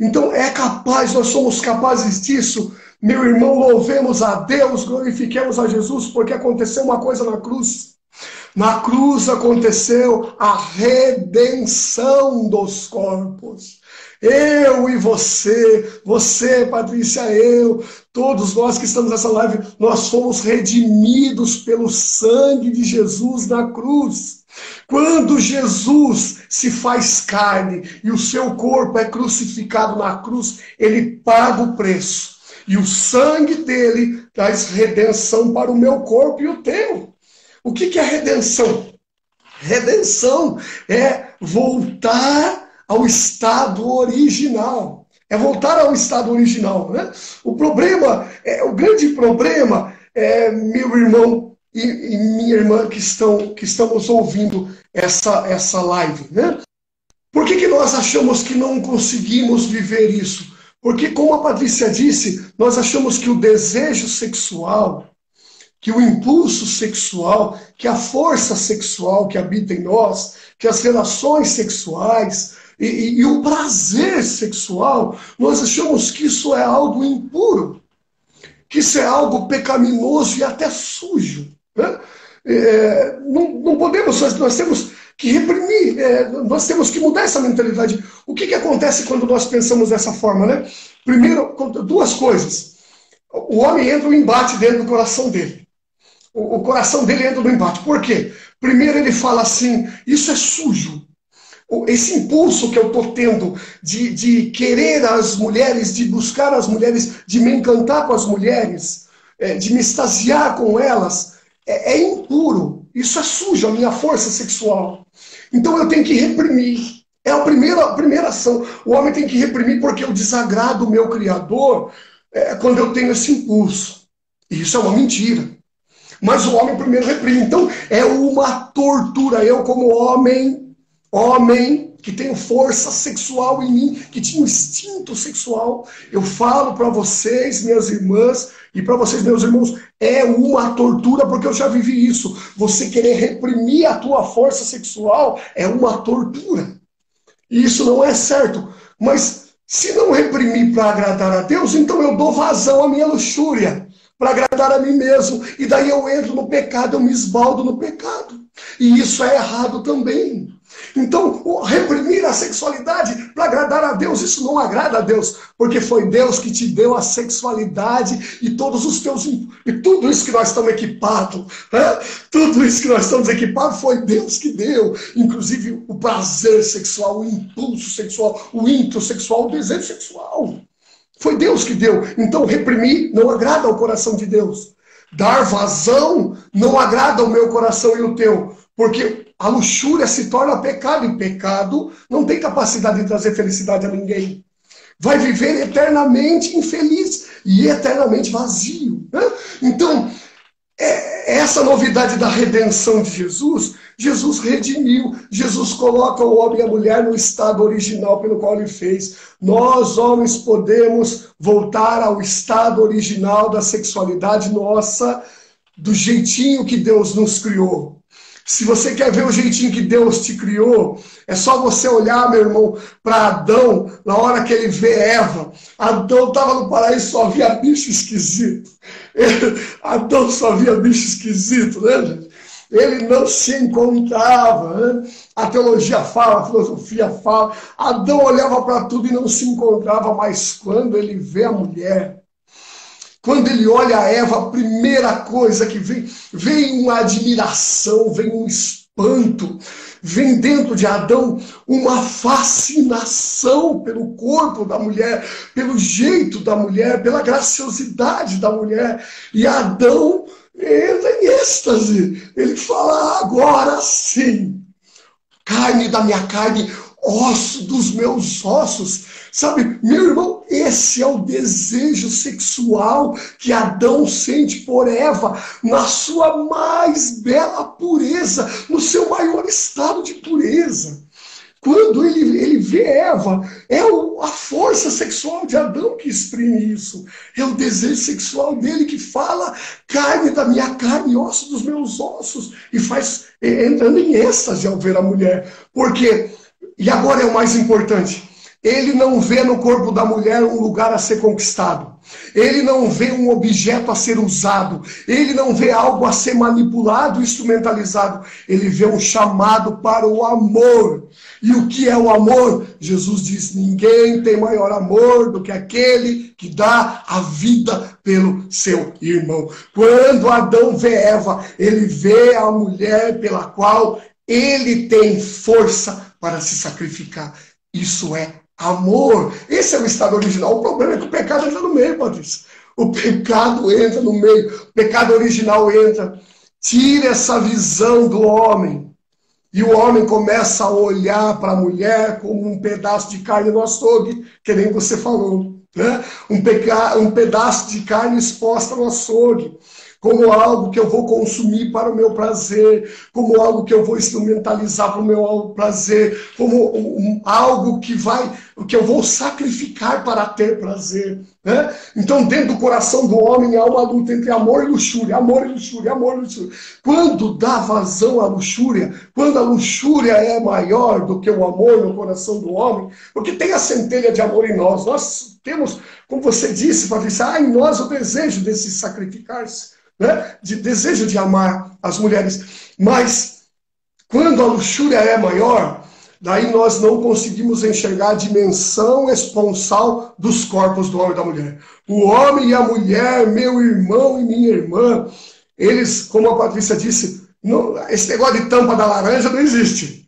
Então é capaz, nós somos capazes disso. Meu irmão, louvemos a Deus, glorifiquemos a Jesus, porque aconteceu uma coisa na cruz. Na cruz aconteceu a redenção dos corpos. Eu e você, você, Patrícia, eu, todos nós que estamos nessa live, nós fomos redimidos pelo sangue de Jesus na cruz. Quando Jesus se faz carne e o seu corpo é crucificado na cruz, ele paga o preço. E o sangue dele traz redenção para o meu corpo e o teu. O que, que é redenção? Redenção é voltar ao estado original. É voltar ao estado original. Né? O problema, é, o grande problema, é, meu irmão e, e, minha irmã que, estão, que estamos ouvindo essa, essa live. Né? Por que, que nós achamos que não conseguimos viver isso? Porque, como a Patrícia disse, nós achamos que o desejo sexual, que o impulso sexual, que a força sexual que habita em nós, que as relações sexuais e, e, e o prazer sexual, nós achamos que isso é algo impuro, que isso é algo pecaminoso e até sujo. Né? É, não, não podemos, nós temos que reprimir, é, nós temos que mudar essa mentalidade. O que, que acontece quando nós pensamos dessa forma? Né? Primeiro, duas coisas. O homem entra no embate dentro do coração dele. O, o coração dele entra no embate. Por quê? Primeiro ele fala assim: isso é sujo. Esse impulso que eu estou tendo de, de querer as mulheres, de buscar as mulheres, de me encantar com as mulheres, é, de me extasiar com elas, é, é impuro. Isso é sujo, a minha força sexual. Então eu tenho que reprimir. É a primeira, a primeira ação. O homem tem que reprimir porque eu desagrado o meu Criador é, quando eu tenho esse impulso. E isso é uma mentira. Mas o homem primeiro reprime. Então é uma tortura. Eu, como homem, homem que tenho força sexual em mim, que tinha um instinto sexual, eu falo para vocês, minhas irmãs, e para vocês, meus irmãos, é uma tortura, porque eu já vivi isso. Você querer reprimir a tua força sexual é uma tortura. E isso não é certo. Mas se não reprimir para agradar a Deus, então eu dou vazão à minha luxúria, para agradar a mim mesmo. E daí eu entro no pecado, eu me esbaldo no pecado. E isso é errado também. Então, reprimir a sexualidade para agradar a Deus, isso não agrada a Deus, porque foi Deus que te deu a sexualidade e todos os teus e tudo isso que nós estamos equipados, né? tudo isso que nós estamos equipados foi Deus que deu, inclusive o prazer sexual, o impulso sexual, o ímpeto sexual, o desejo sexual. Foi Deus que deu. Então, reprimir não agrada ao coração de Deus. Dar vazão não agrada ao meu coração e o teu, porque a luxúria se torna pecado, e pecado não tem capacidade de trazer felicidade a ninguém. Vai viver eternamente infeliz e eternamente vazio. Né? Então, é, essa novidade da redenção de Jesus, Jesus redimiu, Jesus coloca o homem e a mulher no estado original pelo qual ele fez. Nós, homens, podemos voltar ao estado original da sexualidade nossa, do jeitinho que Deus nos criou. Se você quer ver o jeitinho que Deus te criou, é só você olhar, meu irmão, para Adão, na hora que ele vê Eva. Adão estava no paraíso, só via bicho esquisito. Ele, Adão só via bicho esquisito, né, gente? Ele não se encontrava. Né? A teologia fala, a filosofia fala. Adão olhava para tudo e não se encontrava, mas quando ele vê a mulher, quando ele olha a Eva, a primeira coisa que vem, vem uma admiração, vem um espanto, vem dentro de Adão uma fascinação pelo corpo da mulher, pelo jeito da mulher, pela graciosidade da mulher. E Adão entra em êxtase. Ele fala: agora sim, carne da minha carne, osso dos meus ossos. Sabe, meu irmão, esse é o desejo sexual que Adão sente por Eva na sua mais bela pureza, no seu maior estado de pureza. Quando ele, ele vê Eva, é o, a força sexual de Adão que exprime isso. É o desejo sexual dele que fala carne da minha carne, osso dos meus ossos. E faz entrando em êxtase ao ver a mulher. Porque, e agora é o mais importante, ele não vê no corpo da mulher um lugar a ser conquistado. Ele não vê um objeto a ser usado. Ele não vê algo a ser manipulado, instrumentalizado. Ele vê um chamado para o amor. E o que é o amor? Jesus diz: ninguém tem maior amor do que aquele que dá a vida pelo seu irmão. Quando Adão vê Eva, ele vê a mulher pela qual ele tem força para se sacrificar. Isso é amor. Esse é o estado original. O problema é que o pecado entra no meio, Patrícia. O pecado entra no meio. O pecado original entra. Tira essa visão do homem. E o homem começa a olhar para a mulher como um pedaço de carne no açougue, que nem você falou. Né? Um, peca... um pedaço de carne exposta no açougue como algo que eu vou consumir para o meu prazer, como algo que eu vou instrumentalizar para o meu prazer, como um, algo que vai, que eu vou sacrificar para ter prazer. Né? Então, dentro do coração do homem há uma luta entre amor e luxúria, amor e luxúria, amor e luxúria. Quando dá vazão à luxúria, quando a luxúria é maior do que o amor no coração do homem, porque tem a centelha de amor em nós, nós temos, como você disse, Patrícia, há em nós o desejo desse sacrificar-se né? de desejo de amar as mulheres. Mas quando a luxúria é maior, daí nós não conseguimos enxergar a dimensão esponsal dos corpos do homem e da mulher. O homem e a mulher, meu irmão e minha irmã, eles, como a Patrícia disse, não, esse negócio de tampa da laranja não existe.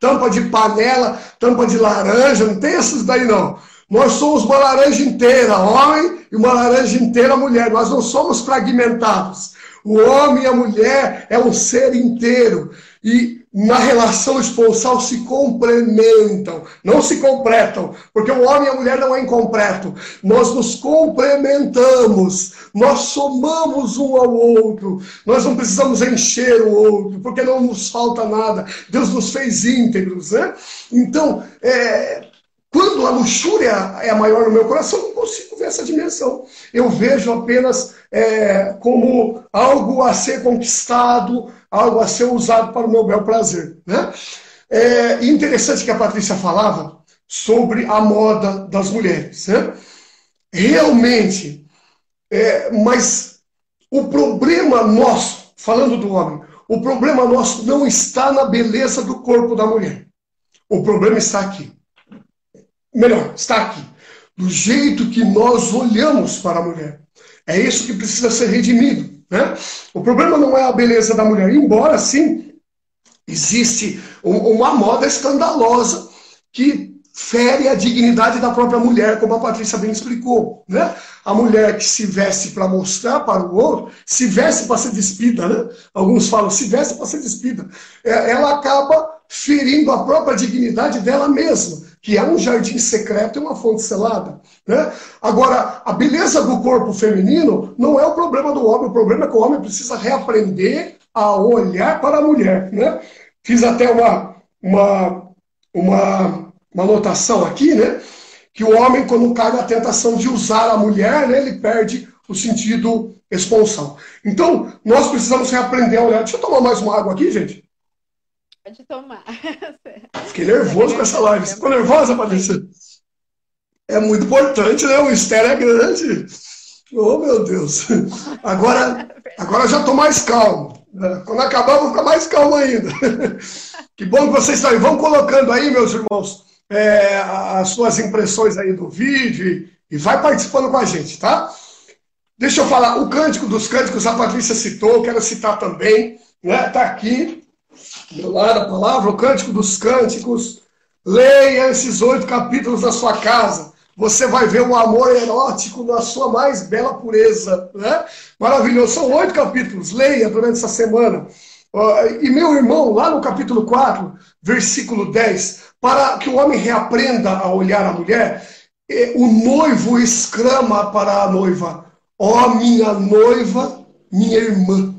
Tampa de panela, tampa de laranja, não tem esses daí não. Nós somos uma laranja inteira, homem, e uma laranja inteira, mulher. Nós não somos fragmentados. O homem e a mulher é um ser inteiro. E na relação esponsal se complementam, não se completam, porque o homem e a mulher não é incompleto. Nós nos complementamos, nós somamos um ao outro, nós não precisamos encher o outro, porque não nos falta nada. Deus nos fez íntegros, né? Então, é, quando a luxúria é maior no meu coração, eu não consigo ver essa dimensão. Eu vejo apenas é, como algo a ser conquistado, algo a ser usado para o meu bel prazer. Né? É interessante que a Patrícia falava sobre a moda das mulheres. Né? Realmente, é, mas o problema nosso, falando do homem, o problema nosso não está na beleza do corpo da mulher. O problema está aqui melhor, está aqui. Do jeito que nós olhamos para a mulher. É isso que precisa ser redimido. Né? O problema não é a beleza da mulher, embora sim existe uma moda escandalosa que fere a dignidade da própria mulher, como a Patrícia bem explicou. Né? A mulher que se veste para mostrar para o outro, se veste para ser despida, né? Alguns falam, se veste para ser despida. É, ela acaba ferindo a própria dignidade dela mesma que é um jardim secreto e uma fonte selada. Né? Agora, a beleza do corpo feminino não é o problema do homem, o problema é que o homem precisa reaprender a olhar para a mulher. Né? Fiz até uma, uma, uma, uma aqui, né? que o homem, quando cai na tentação de usar a mulher, né, ele perde o sentido esponsal. Então, nós precisamos reaprender a olhar. Deixa eu tomar mais uma água aqui, gente. Pode tomar. Fiquei nervoso com essa live. Você ficou nervosa, Patrícia? É muito importante, né? O mistério é grande. Oh, meu Deus. Agora, agora já estou mais calmo. Quando acabar, vou ficar mais calmo ainda. Que bom que vocês estão aí. Vão colocando aí, meus irmãos, é, as suas impressões aí do vídeo e vai participando com a gente, tá? Deixa eu falar, o Cântico dos Cânticos, a Patrícia citou, quero citar também, né? Tá aqui, do lado a palavra, o Cântico dos Cânticos. Leia esses oito capítulos da sua casa. Você vai ver um amor erótico na sua mais bela pureza. Né? Maravilhoso. São oito capítulos. Leia durante essa semana. E meu irmão, lá no capítulo 4, versículo 10, para que o homem reaprenda a olhar a mulher, o noivo exclama para a noiva: Ó oh, minha noiva, minha irmã.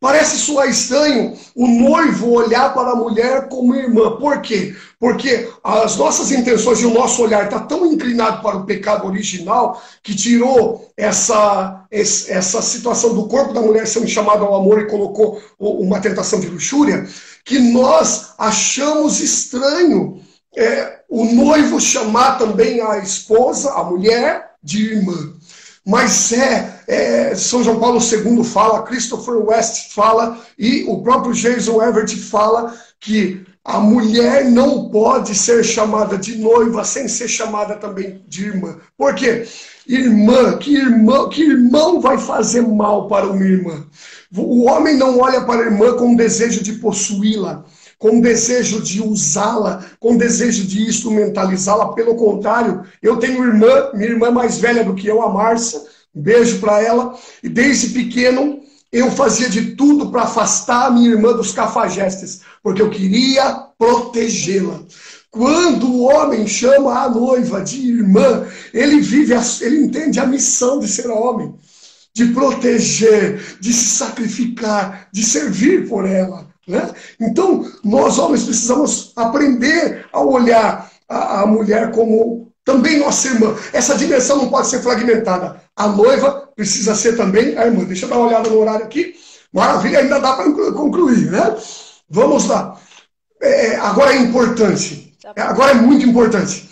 Parece soar estranho o noivo olhar para a mulher como irmã. Por quê? Porque as nossas intenções e o nosso olhar está tão inclinado para o pecado original que tirou essa, essa situação do corpo da mulher sendo chamado ao amor e colocou uma tentação de luxúria, que nós achamos estranho é, o noivo chamar também a esposa, a mulher, de irmã. Mas é, é, São João Paulo II fala, Christopher West fala e o próprio Jason Everett fala que a mulher não pode ser chamada de noiva sem ser chamada também de irmã. Por quê? Irmã, que irmão, que irmão vai fazer mal para uma irmã? O homem não olha para a irmã com desejo de possuí-la, com desejo de usá-la, com desejo de instrumentalizá-la. Pelo contrário, eu tenho irmã, minha irmã mais velha do que eu, a Márcia, um beijo para ela, e desde pequeno eu fazia de tudo para afastar a minha irmã dos cafajestes, porque eu queria protegê-la. Quando o homem chama a noiva de irmã, ele vive, a, ele entende a missão de ser homem, de proteger, de se sacrificar, de servir por ela. Né? Então, nós homens precisamos aprender a olhar a, a mulher como também nossa irmã. Essa dimensão não pode ser fragmentada. A noiva precisa ser também a irmã. Deixa eu dar uma olhada no horário aqui. Maravilha, ainda dá para concluir, né? Vamos lá. É, agora é importante Tá Agora é muito importante.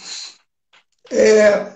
É,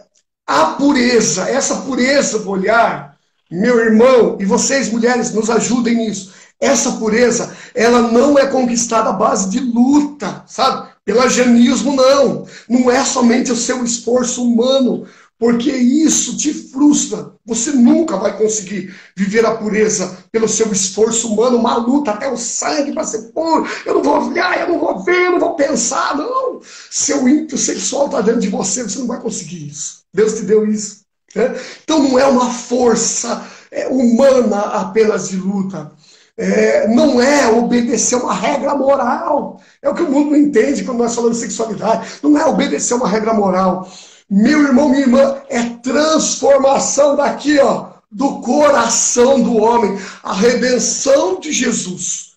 a pureza, essa pureza do olhar, meu irmão, e vocês mulheres nos ajudem nisso. Essa pureza, ela não é conquistada à base de luta, sabe? Pelagianismo, não. Não é somente o seu esforço humano, porque isso te frustra. Você nunca vai conseguir viver a pureza pelo seu esforço humano, uma luta até o sangue para ser puro. Eu não vou olhar, eu não vou ver, eu não vou pensar. Não. Seu ímpeto sexual está dentro de você, você não vai conseguir isso. Deus te deu isso. Né? Então não é uma força é, humana apenas de luta. É, não é obedecer uma regra moral. É o que o mundo não entende quando nós falamos de sexualidade. Não é obedecer uma regra moral. Meu irmão, minha irmã, é transformação daqui, ó, do coração do homem, a redenção de Jesus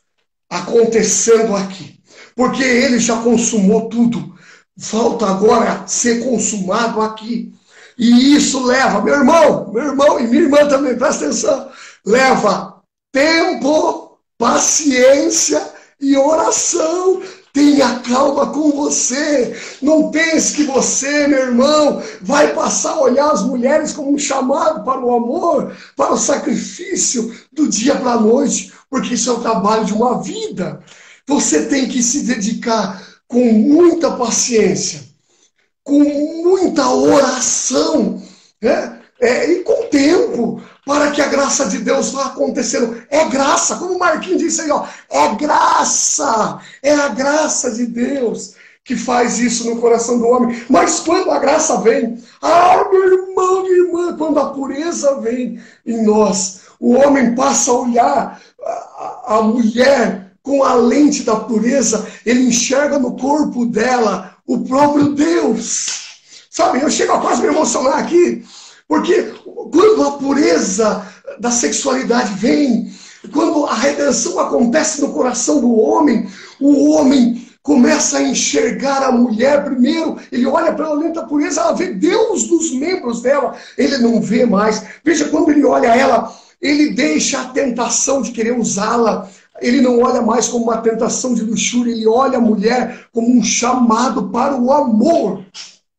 acontecendo aqui. Porque ele já consumou tudo. Falta agora ser consumado aqui. E isso leva, meu irmão, meu irmão e minha irmã também, presta atenção, leva tempo, paciência e oração. Tenha calma com você. Não pense que você, meu irmão, vai passar a olhar as mulheres como um chamado para o amor, para o sacrifício do dia para a noite, porque isso é o trabalho de uma vida. Você tem que se dedicar com muita paciência, com muita oração, né? É, e com tempo para que a graça de Deus vá acontecendo. É graça, como o Marquinhos disse aí, ó, é graça, é a graça de Deus que faz isso no coração do homem. Mas quando a graça vem, ah, meu irmão, minha irmã, quando a pureza vem em nós, o homem passa a olhar a, a mulher com a lente da pureza, ele enxerga no corpo dela o próprio Deus. Sabe, eu chego a quase me emocionar aqui, porque quando a pureza da sexualidade vem, quando a redenção acontece no coração do homem, o homem começa a enxergar a mulher primeiro, ele olha para ela lenta pureza, ela vê Deus nos membros dela, ele não vê mais. Veja, quando ele olha ela, ele deixa a tentação de querer usá-la. Ele não olha mais como uma tentação de luxúria, ele olha a mulher como um chamado para o amor.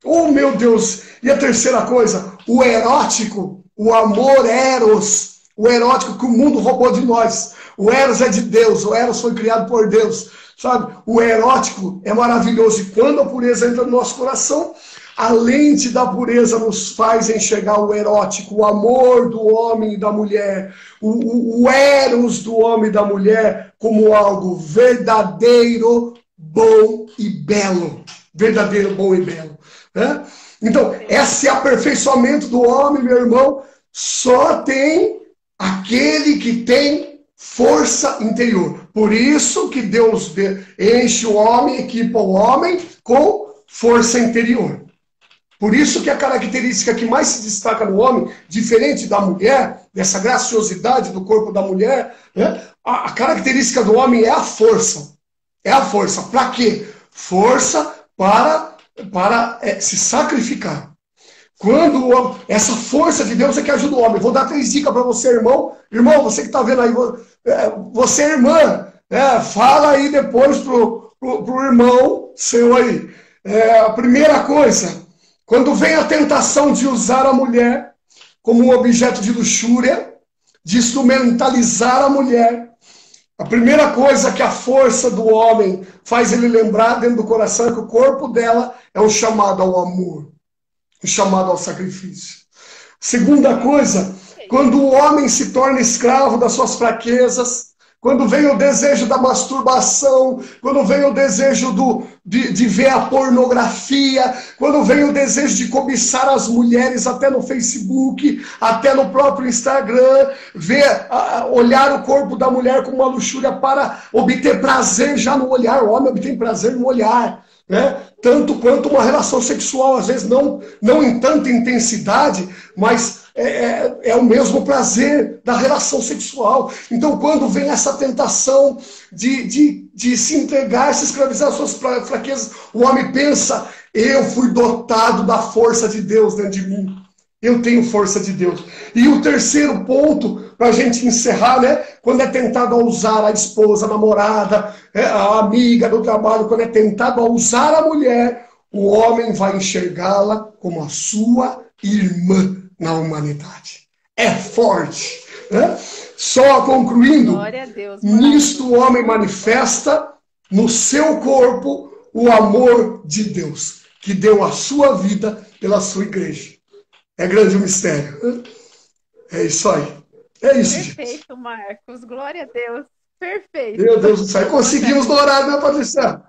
Oh, meu Deus! E a terceira coisa, o erótico, o amor eros, o erótico que o mundo roubou de nós. O eros é de Deus, o eros foi criado por Deus, sabe? O erótico é maravilhoso. E quando a pureza entra no nosso coração, a lente da pureza nos faz enxergar o erótico, o amor do homem e da mulher, o, o, o eros do homem e da mulher como algo verdadeiro, bom e belo. Verdadeiro, bom e belo. Né? Então, esse aperfeiçoamento do homem, meu irmão, só tem aquele que tem força interior. Por isso que Deus enche o homem, equipa o homem com força interior. Por isso que a característica que mais se destaca no homem, diferente da mulher, dessa graciosidade do corpo da mulher, né? a, a característica do homem é a força. É a força. Para quê? Força para para é, se sacrificar. Quando essa força de Deus é que ajuda o homem. Vou dar três dicas para você, irmão. Irmão, você que está vendo aí, é, você, irmã, é, fala aí depois pro, pro, pro irmão seu aí. É, a primeira coisa, quando vem a tentação de usar a mulher como um objeto de luxúria, de instrumentalizar a mulher, a primeira coisa que a força do homem faz ele lembrar dentro do coração é que o corpo dela é um chamado ao amor, um chamado ao sacrifício. Segunda coisa quando o homem se torna escravo das suas fraquezas, quando vem o desejo da masturbação, quando vem o desejo do, de, de, ver a pornografia, quando vem o desejo de cobiçar as mulheres até no Facebook, até no próprio Instagram, ver, olhar o corpo da mulher com uma luxúria para obter prazer já no olhar. O homem obtém prazer no olhar. Né? Tanto quanto uma relação sexual, às vezes não, não em tanta intensidade, mas é, é, é, o mesmo prazer da relação sexual. Então, quando vem essa tentação de, de, de se entregar, se escravizar às suas fraquezas, o homem pensa: eu fui dotado da força de Deus dentro de mim. Eu tenho força de Deus. E o terceiro ponto, para a gente encerrar, né? Quando é tentado a usar a esposa, a namorada, é, a amiga do trabalho, quando é tentado a usar a mulher, o homem vai enxergá-la como a sua irmã na humanidade. É forte. Né? Só concluindo, Deus, nisto o homem manifesta no seu corpo o amor de Deus, que deu a sua vida pela sua igreja. É grande o mistério. Né? É isso aí. É isso. Perfeito, gente. Marcos. Glória a Deus. Perfeito. Meu Deus do céu. Conseguimos no horário, né, Patrícia?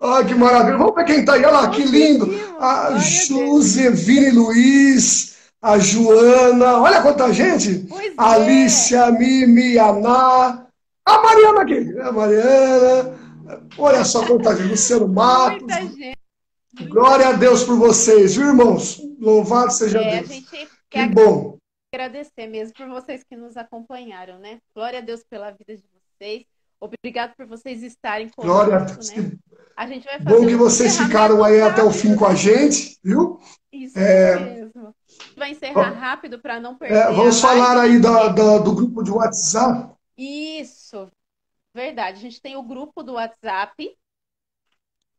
Olha que maravilha. Vamos ver quem está aí. Olha lá, que lindo. A Josevine Luiz a Joana, olha quanta gente! Pois a é. Alicia, Mimi, Ana, a Mariana aqui, a Mariana, olha só quanta gente, Luciano Matos. Muita gente. Glória a Deus por vocês, viu, irmãos? Louvado seja é, Deus. que bom. Agradecer mesmo por vocês que nos acompanharam, né? Glória a Deus pela vida de vocês. Obrigado por vocês estarem conosco, Glória. Né? A gente vai fazer Bom que vocês ficaram aí até o fim com a gente, viu? Isso é... mesmo vai encerrar rápido para não perder. É, vamos falar aí da, da, do grupo de WhatsApp. Isso, verdade. A gente tem o grupo do WhatsApp,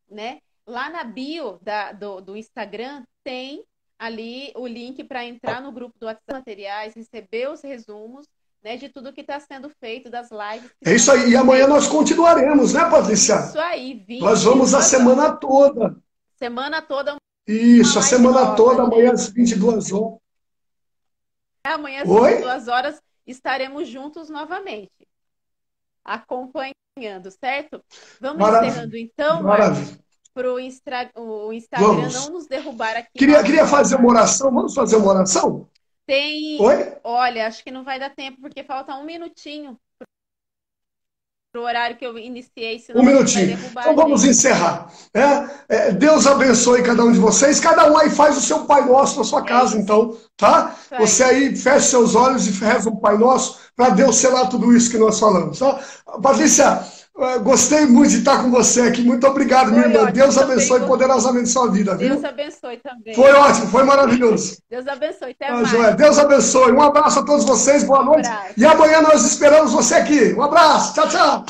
né? Lá na bio da, do, do Instagram tem ali o link para entrar no grupo do WhatsApp materiais, receber os resumos né, de tudo que está sendo feito, das lives. É isso aí. E amanhã nós continuaremos, né, Patrícia? Isso aí. 20, nós vamos a semana toda. Semana toda isso, a semana toda, amanhã às 22 horas. Amanhã às Oi? 22 horas estaremos juntos novamente, acompanhando, certo? Vamos Maravilha. encerrando então, para o. Instagram Vamos. não nos derrubar aqui. Queria, queria fazer uma oração, vamos fazer uma oração? Tem. Oi? Olha, acho que não vai dar tempo, porque falta um minutinho para o horário que eu iniciei. Um minutinho. Então vamos encerrar. É, é, Deus abençoe cada um de vocês. Cada um aí faz o seu Pai Nosso na sua é casa, é então, tá? Você aí fecha seus olhos e reza o Pai Nosso para Deus selar tudo isso que nós falamos, tá? Patrícia, Gostei muito de estar com você aqui. Muito obrigado, minha irmã. Deus abençoe poderosamente sua vida. Viu? Deus abençoe também. Foi ótimo, foi maravilhoso. Deus abençoe. Até ah, mais. Joé, Deus abençoe. Um abraço a todos vocês. Boa noite. Um e amanhã nós esperamos você aqui. Um abraço. Tchau, tchau.